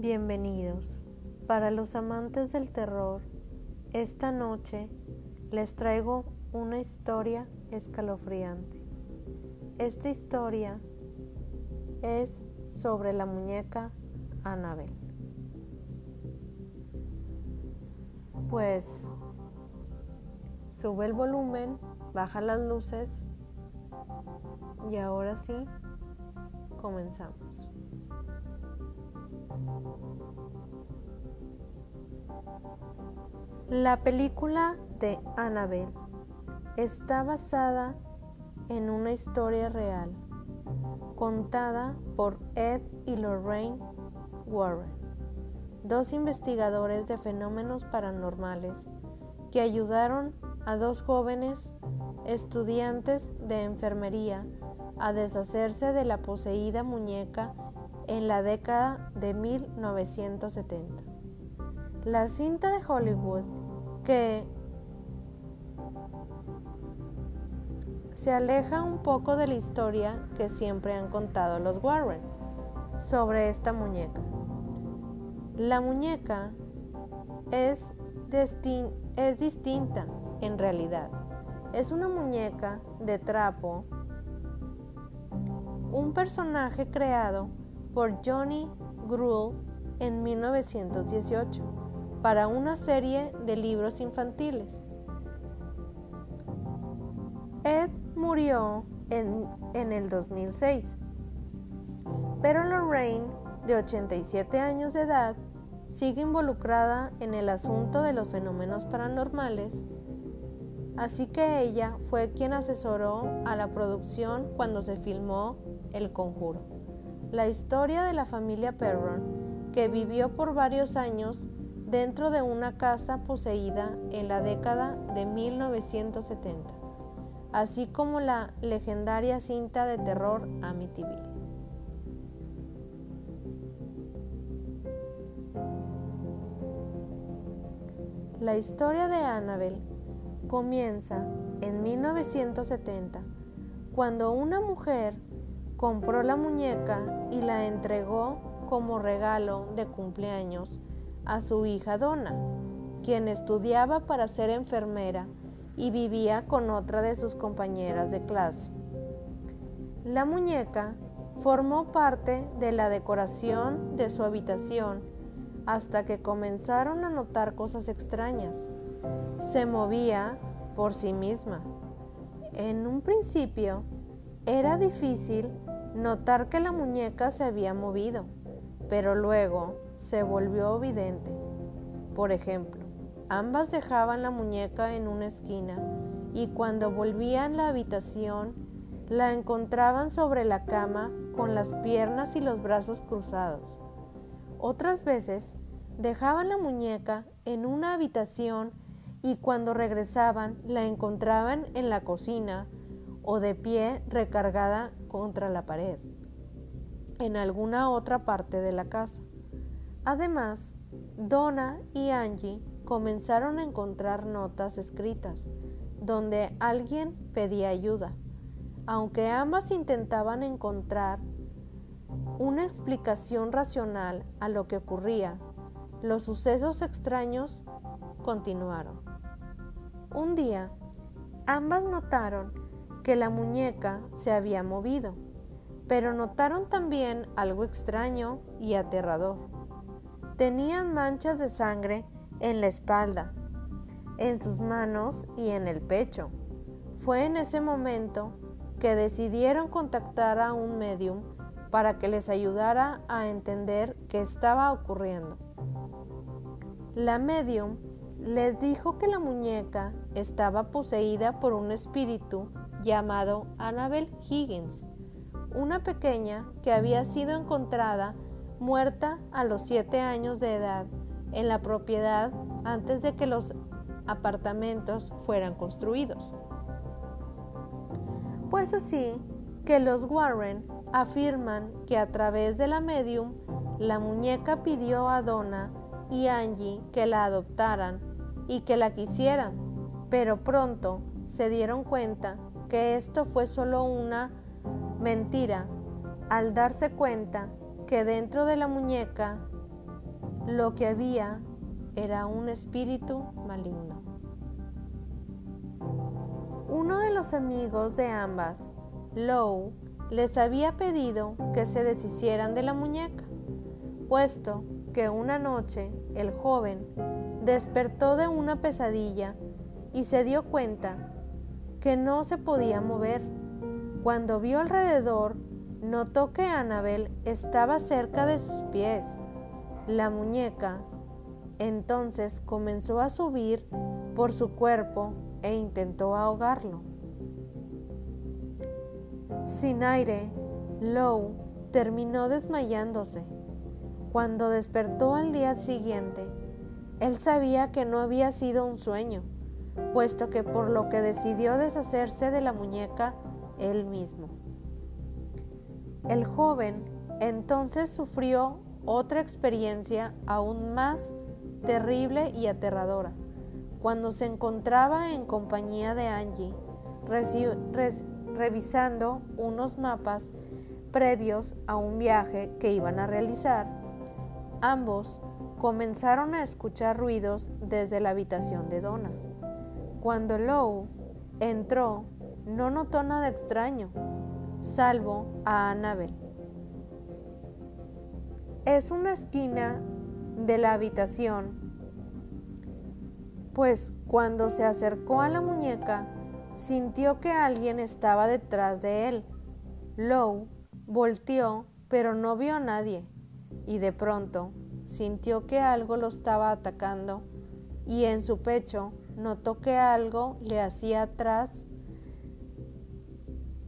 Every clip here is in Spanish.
Bienvenidos. Para los amantes del terror, esta noche les traigo una historia escalofriante. Esta historia es sobre la muñeca Annabel. Pues sube el volumen, baja las luces y ahora sí, comenzamos. La película de Annabelle está basada en una historia real contada por Ed y Lorraine Warren, dos investigadores de fenómenos paranormales que ayudaron a dos jóvenes estudiantes de enfermería a deshacerse de la poseída muñeca en la década de 1970. La cinta de Hollywood que se aleja un poco de la historia que siempre han contado los Warren sobre esta muñeca. La muñeca es, es distinta en realidad. Es una muñeca de trapo, un personaje creado por Johnny Gruhl en 1918 para una serie de libros infantiles. Ed murió en, en, el 2006, pero Lorraine, de 87 años de edad, sigue involucrada en el asunto de los fenómenos paranormales, así que ella fue quien asesoró a la producción cuando se filmó El Conjuro, la historia de la familia Perron, que vivió por varios años dentro de una casa poseída en la década de 1970, así como la legendaria cinta de terror Amityville. La historia de Annabel comienza en 1970, cuando una mujer compró la muñeca y la entregó como regalo de cumpleaños a su hija Donna, quien estudiaba para ser enfermera y vivía con otra de sus compañeras de clase. La muñeca formó parte de la decoración de su habitación hasta que comenzaron a notar cosas extrañas. Se movía por sí misma. En un principio era difícil notar que la muñeca se había movido, pero luego se volvió evidente. Por ejemplo, ambas dejaban la muñeca en una esquina y cuando volvían la habitación la encontraban sobre la cama con las piernas y los brazos cruzados. Otras veces dejaban la muñeca en una habitación y cuando regresaban la encontraban en la cocina o de pie recargada contra la pared, en alguna otra parte de la casa. Además, Donna y Angie comenzaron a encontrar notas escritas donde alguien pedía ayuda. Aunque ambas intentaban encontrar una explicación racional a lo que ocurría, los sucesos extraños continuaron. Un día, ambas notaron que la muñeca se había movido, pero notaron también algo extraño y aterrador. Tenían manchas de sangre en la espalda, en sus manos y en el pecho. Fue en ese momento que decidieron contactar a un medium para que les ayudara a entender qué estaba ocurriendo. La medium les dijo que la muñeca estaba poseída por un espíritu llamado Annabel Higgins, una pequeña que había sido encontrada muerta a los siete años de edad en la propiedad antes de que los apartamentos fueran construidos. Pues así que los Warren afirman que a través de la medium, la muñeca pidió a Donna y Angie que la adoptaran y que la quisieran, pero pronto se dieron cuenta que esto fue solo una mentira al darse cuenta que dentro de la muñeca lo que había era un espíritu maligno. Uno de los amigos de ambas, Lowe, les había pedido que se deshicieran de la muñeca, puesto que una noche el joven despertó de una pesadilla y se dio cuenta que no se podía mover. Cuando vio alrededor, notó que Annabel estaba cerca de sus pies. La muñeca entonces comenzó a subir por su cuerpo e intentó ahogarlo. Sin aire, Lowe terminó desmayándose. Cuando despertó al día siguiente, él sabía que no había sido un sueño, puesto que por lo que decidió deshacerse de la muñeca él mismo. El joven entonces sufrió otra experiencia aún más terrible y aterradora, cuando se encontraba en compañía de Angie, revisando unos mapas previos a un viaje que iban a realizar Ambos comenzaron a escuchar ruidos desde la habitación de Donna. Cuando Lowe entró, no notó nada extraño, salvo a Annabel. Es una esquina de la habitación, pues cuando se acercó a la muñeca, sintió que alguien estaba detrás de él. Lowe volteó, pero no vio a nadie y de pronto sintió que algo lo estaba atacando y en su pecho notó que algo le hacía atrás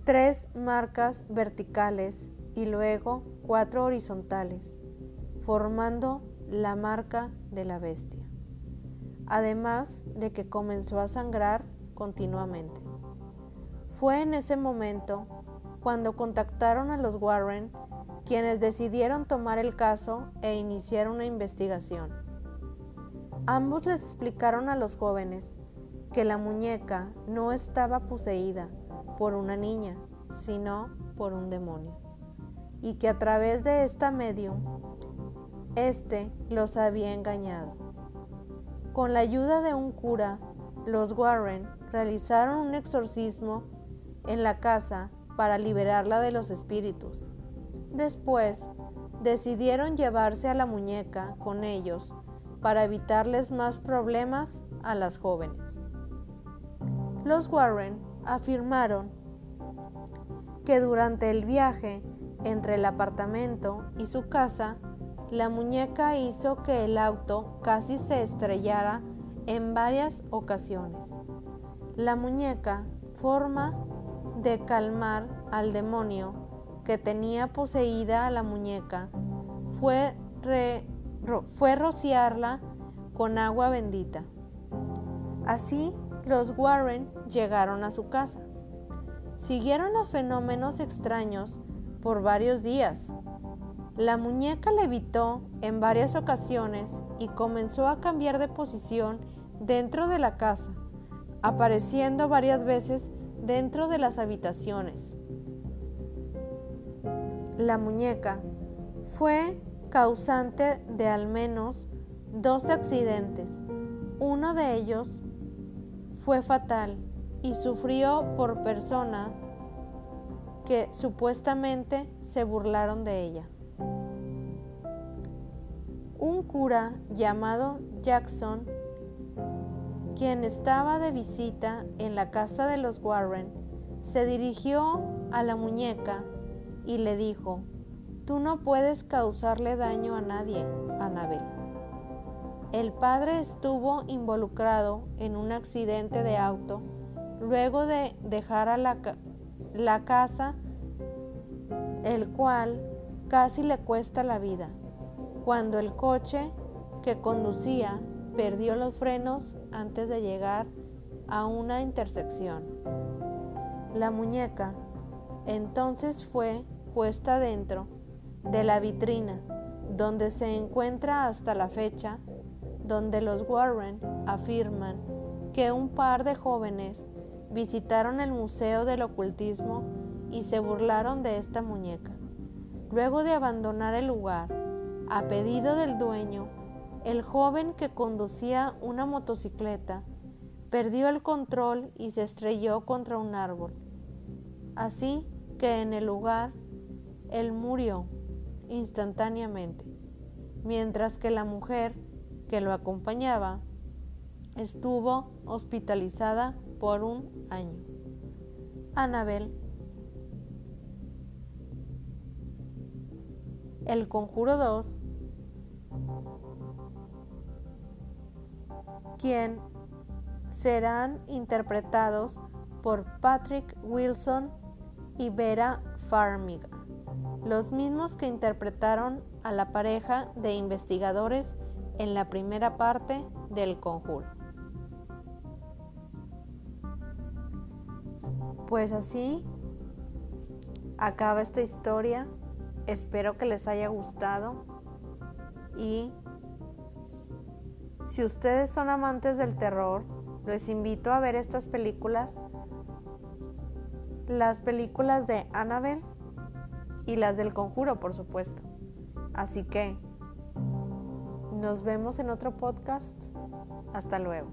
tres marcas verticales y luego cuatro horizontales, formando la marca de la bestia, además de que comenzó a sangrar continuamente. Fue en ese momento cuando contactaron a los Warren quienes decidieron tomar el caso e iniciar una investigación. Ambos les explicaron a los jóvenes que la muñeca no estaba poseída por una niña, sino por un demonio, y que a través de esta medium, éste los había engañado. Con la ayuda de un cura, los Warren realizaron un exorcismo en la casa para liberarla de los espíritus Después, decidieron llevarse a la muñeca con ellos para evitarles más problemas a las jóvenes. Los Warren afirmaron que durante el viaje entre el apartamento y su casa, la muñeca hizo que el auto casi se estrellara en varias ocasiones. La muñeca, forma de calmar al demonio, que tenía poseída a la muñeca fue, fue rociarla con agua bendita. Así los Warren llegaron a su casa. Siguieron los fenómenos extraños por varios días. La muñeca levitó en varias ocasiones y comenzó a cambiar de posición dentro de la casa, apareciendo varias veces dentro de las habitaciones la muñeca, fue causante de al menos dos accidentes. Uno de ellos fue fatal y sufrió por persona que supuestamente se burlaron de ella. Un cura llamado Jackson, quien estaba de visita en la casa de los Warren, se dirigió a la muñeca y le dijo, Tú no puedes causarle daño a nadie, Anabel. El padre estuvo involucrado en un accidente de auto luego de dejar a la, la casa, el cual casi le cuesta la vida, cuando el coche que conducía perdió los frenos antes de llegar a una intersección. La muñeca entonces fue puesta dentro de la vitrina, donde se encuentra hasta la fecha, donde los Warren afirman que un par de jóvenes visitaron el Museo del Ocultismo y se burlaron de esta muñeca. Luego de abandonar el lugar, a pedido del dueño, el joven que conducía una motocicleta perdió el control y se estrelló contra un árbol. Así que en el lugar él murió instantáneamente, mientras que la mujer que lo acompañaba estuvo hospitalizada por un año. Anabel. El Conjuro 2 quien serán interpretados por Patrick Wilson y Vera Farmiga, los mismos que interpretaron a la pareja de investigadores en la primera parte del conjuro. Pues así acaba esta historia. Espero que les haya gustado y si ustedes son amantes del terror, les invito a ver estas películas. Las películas de Annabelle y las del conjuro, por supuesto. Así que nos vemos en otro podcast. Hasta luego.